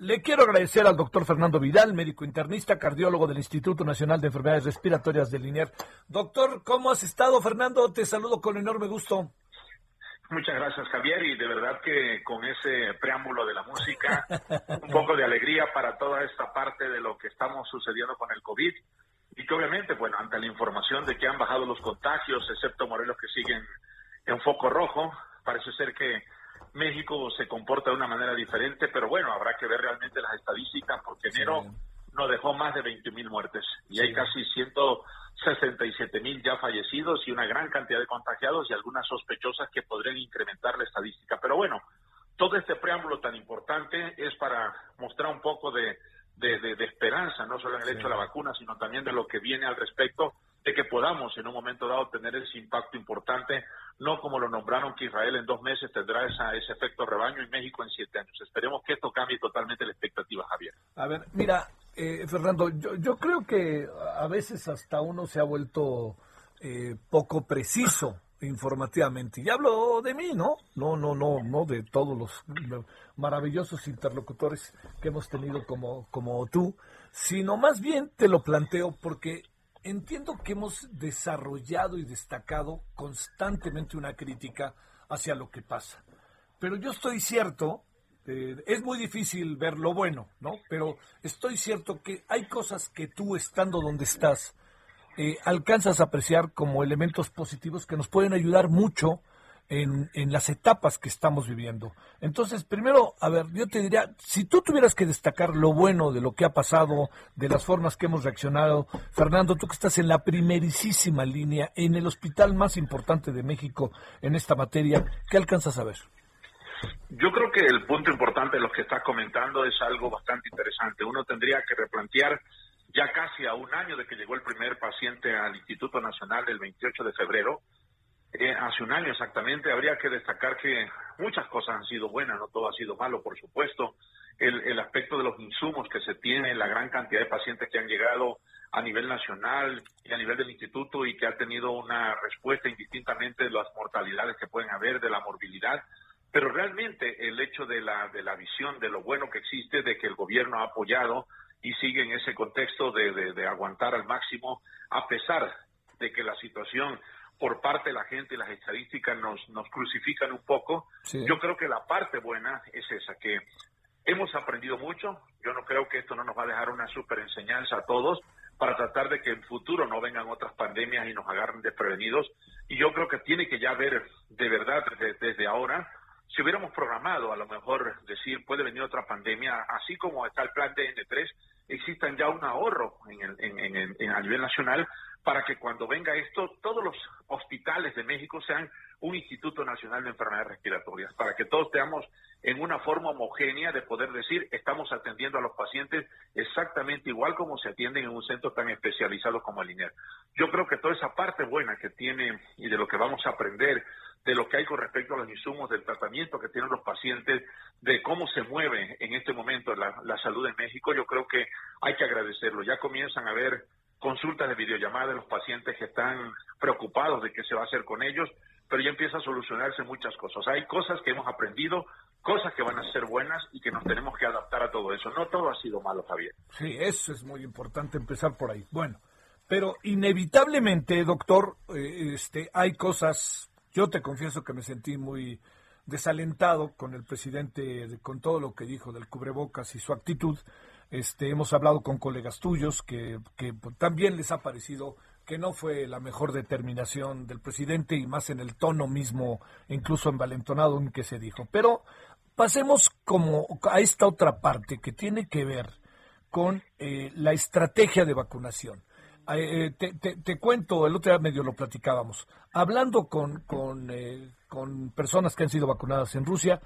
Le quiero agradecer al doctor Fernando Vidal, médico internista, cardiólogo del Instituto Nacional de Enfermedades Respiratorias del INER. Doctor, ¿cómo has estado, Fernando? Te saludo con enorme gusto. Muchas gracias, Javier, y de verdad que con ese preámbulo de la música, un poco de alegría para toda esta parte de lo que estamos sucediendo con el COVID, y que obviamente, bueno, ante la información de que han bajado los contagios, excepto Morelos que siguen en foco rojo, parece ser que México se comporta de una manera diferente, pero bueno, habrá que ver realmente las estadísticas porque enero no dejó más de 20 mil muertes y hay casi 167 mil ya fallecidos y una gran cantidad de contagiados y algunas sospechosas que podrían incrementar la estadística. Pero bueno, todo este preámbulo tan importante es para mostrar un poco de, de, esperanza, no solo en el hecho de la vacuna, sino también de lo que viene al respecto de que podamos en un momento dado tener ese impacto importante, no como lo nombraron que Israel en dos meses tendrá esa, ese efecto rebaño y México en siete años. Esperemos que esto cambie totalmente la expectativa, Javier. A ver, mira, eh, Fernando, yo, yo, creo que a veces hasta uno se ha vuelto eh, poco preciso informativamente. Y hablo de mí, ¿no? No, no, no, no de todos los maravillosos interlocutores que hemos tenido como, como tú, sino más bien te lo planteo porque entiendo que hemos desarrollado y destacado constantemente una crítica hacia lo que pasa. Pero yo estoy cierto, eh, es muy difícil ver lo bueno, ¿no? Pero estoy cierto que hay cosas que tú, estando donde estás, eh, alcanzas a apreciar como elementos positivos que nos pueden ayudar mucho en, en, las etapas que estamos viviendo. Entonces, primero, a ver, yo te diría, si tú tuvieras que destacar lo bueno de lo que ha pasado, de las formas que hemos reaccionado, Fernando, tú que estás en la primerísima línea, en el hospital más importante de México en esta materia, ¿qué alcanzas a ver? Yo creo que el punto importante de lo que estás comentando es algo bastante interesante. Uno tendría que replantear ya casi a un año de que llegó el primer paciente al Instituto Nacional el 28 de febrero, eh, hace un año exactamente, habría que destacar que muchas cosas han sido buenas, no todo ha sido malo, por supuesto. El, el aspecto de los insumos que se tiene, la gran cantidad de pacientes que han llegado a nivel nacional y a nivel del instituto y que ha tenido una respuesta indistintamente de las mortalidades que pueden haber, de la morbilidad, pero realmente el hecho de la, de la visión de lo bueno que existe, de que el gobierno ha apoyado y sigue en ese contexto de, de, de aguantar al máximo, a pesar de que la situación por parte de la gente y las estadísticas nos, nos crucifican un poco. Yo creo que la parte buena es esa, que hemos aprendido mucho. Yo no creo que esto no nos va a dejar una super enseñanza a todos para tratar de que en futuro no vengan otras pandemias y nos agarren desprevenidos. Y yo creo que tiene que ya ver de verdad desde, desde ahora, si hubiéramos programado a lo mejor decir puede venir otra pandemia, así como está el plan de N3, existan ya un ahorro en el, en, en, a nivel nacional para que cuando venga esto, todos los hospitales de México sean un Instituto Nacional de Enfermedades Respiratorias, para que todos estemos en una forma homogénea de poder decir, estamos atendiendo a los pacientes exactamente igual como se atienden en un centro tan especializado como el INER. Yo creo que toda esa parte buena que tiene y de lo que vamos a aprender, de lo que hay con respecto a los insumos del tratamiento que tienen los pacientes, de cómo se mueve en este momento la salud en México, yo creo que hay que agradecerlo. Ya comienzan a ver consultas de videollamada de los pacientes que están preocupados de qué se va a hacer con ellos, pero ya empieza a solucionarse muchas cosas. Hay cosas que hemos aprendido, cosas que van a ser buenas y que nos tenemos que adaptar a todo eso. No todo ha sido malo, Javier. Sí, eso es muy importante empezar por ahí. Bueno, pero inevitablemente, doctor, eh, este, hay cosas. Yo te confieso que me sentí muy desalentado con el presidente, con todo lo que dijo del cubrebocas y su actitud. Este, hemos hablado con colegas tuyos que, también les ha parecido que no fue la mejor determinación del presidente y más en el tono mismo, incluso envalentonado en que se dijo. Pero pasemos como a esta otra parte que tiene que ver con eh, la estrategia de vacunación. Eh, te, te, cuento, el otro día medio lo platicábamos, hablando con, eh, con personas que han sido vacunadas en Rusia,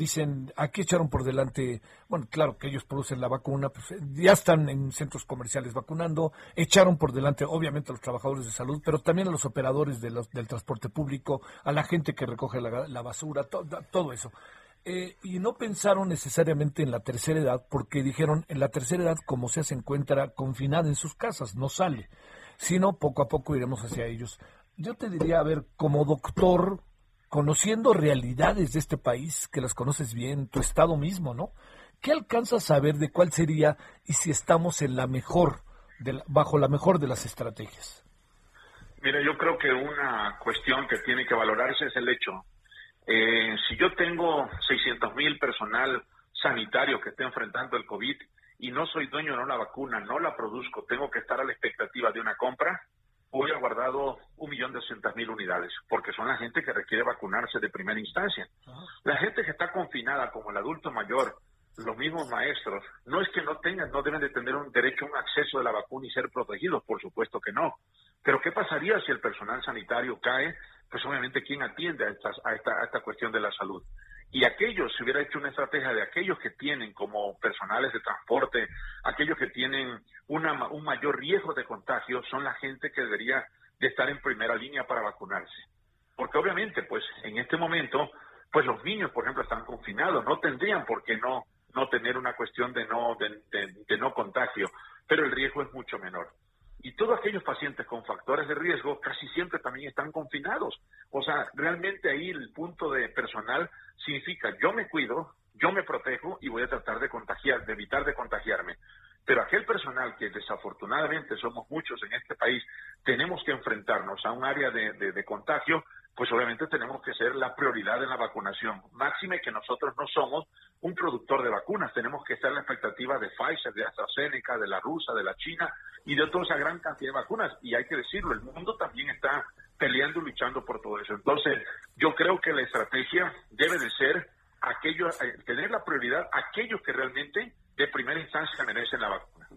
dicen, aquí echaron por delante, bueno, claro que ellos producen la vacuna, pues, ya están en centros comerciales vacunando, echaron por delante obviamente a los trabajadores de salud, pero también a los operadores de del transporte público, a la gente que recoge la, basura, todo eso. Eh, y no pensaron necesariamente en la tercera edad, porque dijeron, en la tercera edad, como sea, se encuentra confinada en sus casas, no sale, sino poco a poco iremos hacia ellos. Yo te diría, a ver, como doctor, conociendo realidades de este país, que las conoces bien, tu estado mismo, ¿no? ¿Qué alcanzas a saber de cuál sería y si estamos en la mejor, bajo la mejor de las estrategias? Mira, yo creo que una cuestión que tiene que valorarse es el hecho eh, si yo tengo 600 mil personal sanitario que esté enfrentando el COVID y no soy dueño de una vacuna, no la produzco, tengo que estar a la expectativa de una compra, hoy he guardado un millón de mil unidades, porque son la gente que requiere vacunarse de primera instancia. La gente que está confinada, como el adulto mayor, los mismos maestros, no es que no tengan, no deben de tener un derecho a un acceso de la vacuna y ser protegidos, por supuesto que no. Pero ¿qué pasaría si el personal sanitario cae pues obviamente quién atiende a, a, esta, a esta cuestión de la salud. Y aquellos, si hubiera hecho una estrategia de aquellos que tienen como personales de transporte, aquellos que tienen una, un mayor riesgo de contagio, son la gente que debería de estar en primera línea para vacunarse. Porque obviamente, pues en este momento, pues los niños, por ejemplo, están confinados, no tendrían por qué no, no tener una cuestión de no, de no contagio, pero el riesgo es mucho menor. Y todos aquellos pacientes con factores de riesgo casi siempre también están confinados. O sea, realmente ahí el punto de personal significa yo me cuido, yo me protejo y voy a tratar de contagiar, de evitar de contagiarme. Pero aquel personal que desafortunadamente somos muchos en este país, tenemos que enfrentarnos a un área de, de contagio, pues obviamente tenemos que ser la prioridad en la vacunación. Máxime que nosotros no somos productor de vacunas, tenemos que estar en la expectativa de Pfizer, de AstraZeneca, de la rusa, de la China y de toda esa gran cantidad de vacunas. Y hay que decirlo, el mundo también está peleando y luchando por todo eso. Entonces, yo creo que la estrategia debe de ser aquellos, eh, tener la prioridad aquellos que realmente de primera instancia merecen la vacuna.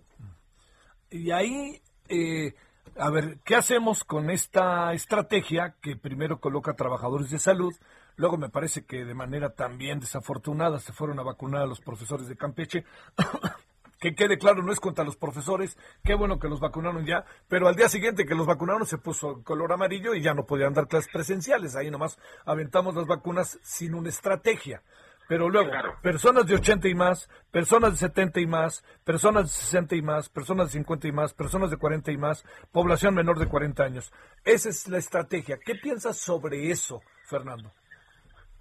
Y ahí, eh, a ver, ¿qué hacemos con esta estrategia que primero coloca trabajadores de salud? Luego me parece que de manera también desafortunada se fueron a vacunar a los profesores de Campeche. que quede claro, no es contra los profesores, qué bueno que los vacunaron ya, pero al día siguiente que los vacunaron se puso color amarillo y ya no podían dar clases presenciales. Ahí nomás aventamos las vacunas sin una estrategia. Pero luego, personas de 80 y más, personas de 70 y más, personas de 60 y más, personas de 50 y más, personas de 40 y más, población menor de 40 años. Esa es la estrategia. ¿Qué piensas sobre eso, Fernando?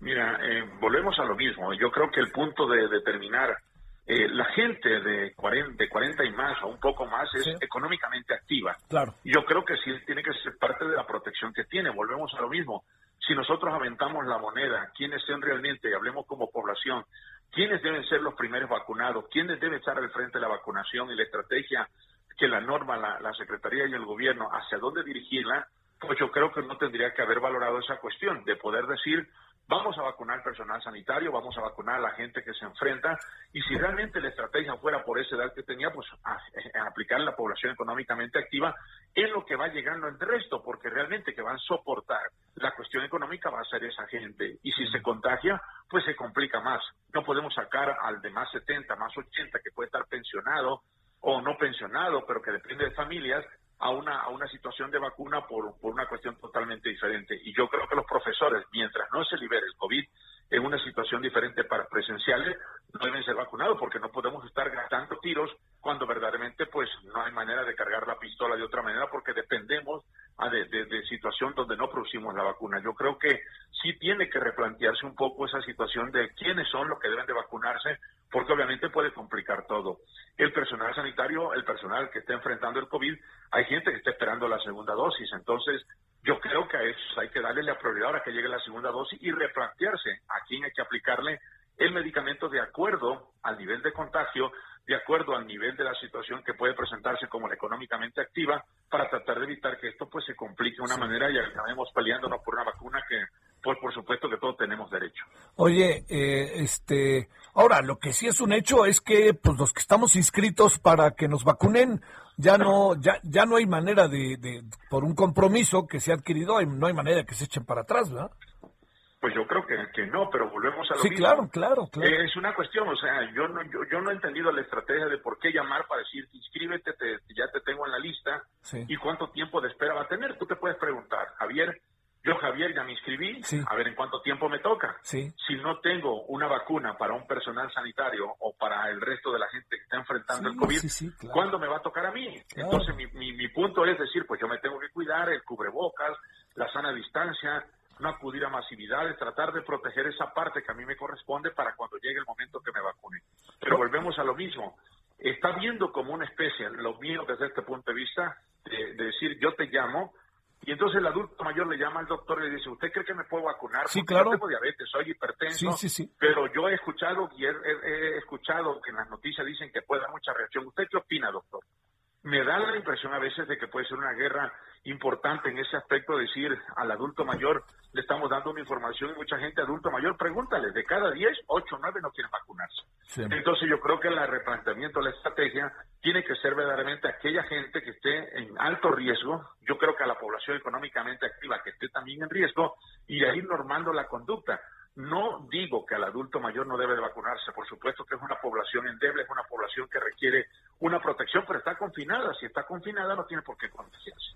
Mira, eh, volvemos a lo mismo. Yo creo que el punto de determinar eh, la gente de 40, de 40 y más o un poco más es económicamente activa. Claro. Yo creo que sí tiene que ser parte de la protección que tiene. Volvemos a lo mismo. Si nosotros aventamos la moneda, quiénes sean realmente, y hablemos como población, quiénes deben ser los primeros vacunados, quiénes deben estar al frente de la vacunación y la estrategia que la norma, la, la Secretaría y el gobierno, hacia dónde dirigirla, pues yo creo que no tendría que haber valorado esa cuestión de poder decir Vamos a vacunar personal sanitario, vamos a vacunar a la gente que se enfrenta y si realmente la estrategia fuera por esa edad que tenía, pues a, aplicar en la población económicamente activa es lo que va llegando el resto, porque realmente que van a soportar la cuestión económica va a ser esa gente y si se contagia, pues se complica más. No podemos sacar al de más 70, más 80 que puede estar pensionado o no pensionado, pero que depende de familias, a una, a una situación de vacuna por, por una cuestión totalmente diferente. Y yo creo que los profesores, mientras no se libere el COVID en una situación diferente para presenciales, no deben ser vacunados porque no podemos estar gastando tiros cuando verdaderamente pues no hay manera de cargar la pistola de otra manera porque dependemos ah, de, de, de, situación donde no producimos la vacuna. Yo creo que sí tiene que replantearse un poco esa situación de quiénes son los que deben de vacunarse porque obviamente puede complicar todo. El personal sanitario, el personal que está enfrentando el COVID, hay gente que está esperando la segunda dosis, entonces yo creo que a eso hay que darle la prioridad a que llegue la segunda dosis y replantearse a quién hay que aplicarle el medicamento de acuerdo al nivel de contagio, de acuerdo al nivel de la situación que puede presentarse como la económicamente activa, para tratar de evitar que esto pues se complique de una manera y acabemos peleándonos por una vacuna que pues por supuesto que todos tenemos derecho. Oye, eh, este, ahora lo que sí es un hecho es que pues los que estamos inscritos para que nos vacunen ya no ya ya no hay manera de, de por un compromiso que se ha adquirido, no hay manera de que se echen para atrás, ¿verdad? Pues yo creo que, que no, pero volvemos a lo sí, mismo. claro, claro, claro. Es una cuestión, o sea, yo no, yo, yo no he entendido la estrategia de por qué llamar para decir, inscríbete, te, ya te tengo en la lista, Sí. y cuánto tiempo de espera va a tener. Tú te puedes preguntar, Javier, yo Javier ya me inscribí, Sí. a ver en cuánto tiempo me toca. Sí. Si no tengo una vacuna para un personal sanitario o para el resto de la gente que está enfrentando Sí, el COVID, claro. ¿cuándo me va a tocar a mí? Claro. Entonces mi, mi, mi punto es decir, pues yo me tengo que cuidar, el cubrebocas, la sana distancia, no acudir a masividades, tratar de proteger esa parte que a mí me corresponde para cuando llegue el momento que me vacune. Pero volvemos a lo mismo. Está viendo como una especie, lo mío desde este punto de vista, de, de decir yo te llamo, y entonces el adulto mayor le llama al doctor y le dice, ¿usted cree que me puedo vacunar? Sí, Porque claro. Yo tengo diabetes, soy hipertenso, Sí, sí, sí. pero yo he escuchado y he, he- he escuchado que en las noticias dicen que puede haber mucha reacción. ¿Usted qué opina, doctor? Me da la impresión a veces de que puede ser una guerra importante en ese aspecto, decir al adulto mayor, le estamos dando una información y mucha gente adulto mayor, pregúntale, de cada 10, 8 o 9 no quieren vacunarse. Sí. Entonces yo creo que el replanteamiento de la estrategia tiene que ser verdaderamente aquella gente que esté en alto riesgo, yo creo que a la población económicamente activa que esté también en riesgo y de ir normando la conducta. No digo que al adulto mayor no debe de vacunarse, por supuesto que es una población endeble, es una población que requiere una protección, pero está confinada. Si está confinada no tiene por qué contagiarse.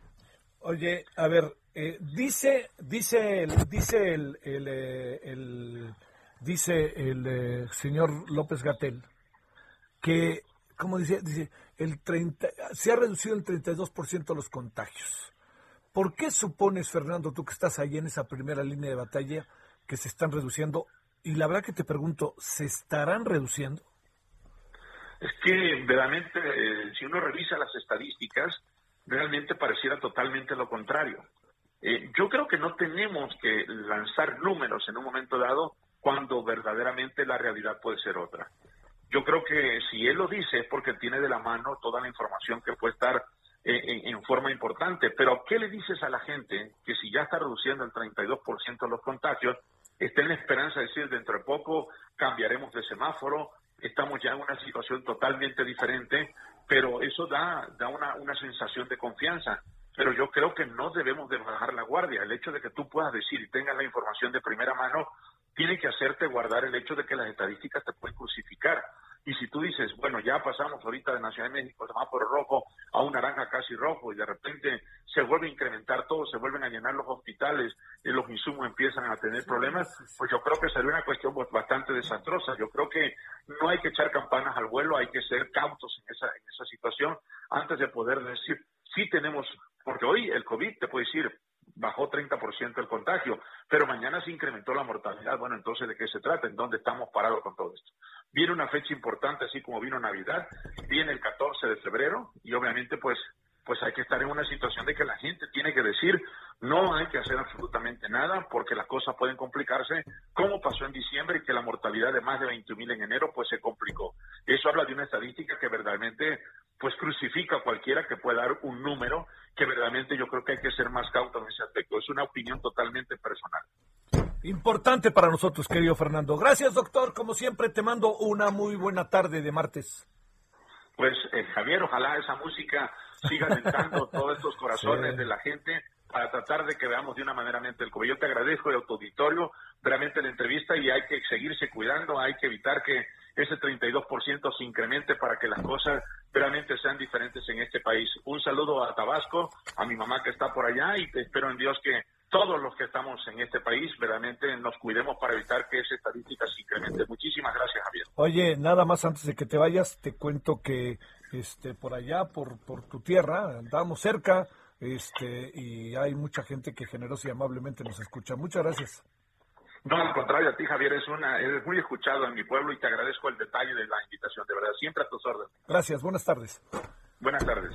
Oye, a ver, eh, dice, dice, el, dice el, el, eh, el- dice el eh, señor López Gatel que, ¿cómo dice? Dice, el 30, se ha reducido en 32% los contagios. ¿Por qué supones, Fernando, tú que estás ahí en esa primera línea de batalla, que se están reduciendo? Y la verdad que te pregunto, ¿se estarán reduciendo? Es que realmente, eh, si uno revisa las estadísticas, realmente pareciera totalmente lo contrario. Eh, yo creo que no tenemos que lanzar números en un momento dado cuando verdaderamente la realidad puede ser otra. Yo creo que si él lo dice es porque tiene de la mano toda la información que puede estar eh, en, en forma importante. Pero ¿qué le dices a la gente que si ya está reduciendo el 32% los contagios, está en la esperanza de decir dentro de poco cambiaremos de semáforo, estamos ya en una situación totalmente diferente, pero eso da, da una, una sensación de confianza. Pero yo creo que no debemos de bajar la guardia. El hecho de que tú puedas decir y tengas la información de primera mano tiene que hacerte guardar el hecho de que las estadísticas te pueden crucificar. Y si tú dices, bueno, ya pasamos ahorita de Nacional de México, semáforo rojo, a un naranja casi rojo, y de repente se vuelve a incrementar todo, se vuelven a llenar los hospitales, y los insumos empiezan a tener problemas, pues yo creo que sería una cuestión pues, bastante desastrosa. Yo creo que no hay que echar campanas al vuelo, hay que ser cautos en esa, en esa situación antes de poder decir, sí tenemos, porque hoy el COVID te puede decir, bajó 30% el contagio, pero mañana se incrementó la mortalidad. Bueno, entonces, ¿de qué se trata? ¿En dónde estamos parados con todo esto? Viene una fecha importante, así como vino Navidad, viene el 14 de febrero y obviamente pues pues hay que estar en una situación de que la gente tiene que decir no hay que hacer absolutamente nada porque las cosas pueden complicarse como pasó en diciembre y que la mortalidad de más de 20 mil en enero pues se complicó. Eso habla de una estadística que verdaderamente pues crucifica a cualquiera que pueda dar un número que verdaderamente yo creo que hay que ser más cauto en ese aspecto. Es una opinión totalmente personal. Importante para nosotros, querido Fernando. Gracias, doctor. Como siempre, te mando una muy buena tarde de martes. Pues eh, Javier, ojalá esa música siga alentando todos estos corazones Sí. de la gente para tratar de que veamos de una manera mente el COVID. Yo te agradezco el auditorio, realmente la entrevista y hay que seguirse cuidando, hay que evitar que ese 32% se incremente para que las cosas realmente sean diferentes en este país. Un saludo a Tabasco, a mi mamá que está por allá y te espero en Dios que todos los que estamos en este país verdaderamente nos cuidemos para evitar que esa estadística se incremente. Muchísimas gracias, Javier. Oye, nada más antes de que te vayas, te cuento que este por allá, por, por tu tierra, andamos cerca, este, y hay mucha gente que generosa y amablemente nos escucha. Muchas gracias. No, al contrario, a ti, Javier, es una, eres muy escuchado en mi pueblo y te agradezco el detalle de la invitación, de verdad, siempre a tus órdenes. Gracias, buenas tardes. Buenas tardes.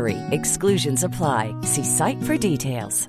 BUTTERY. Exclusions apply. See site for details.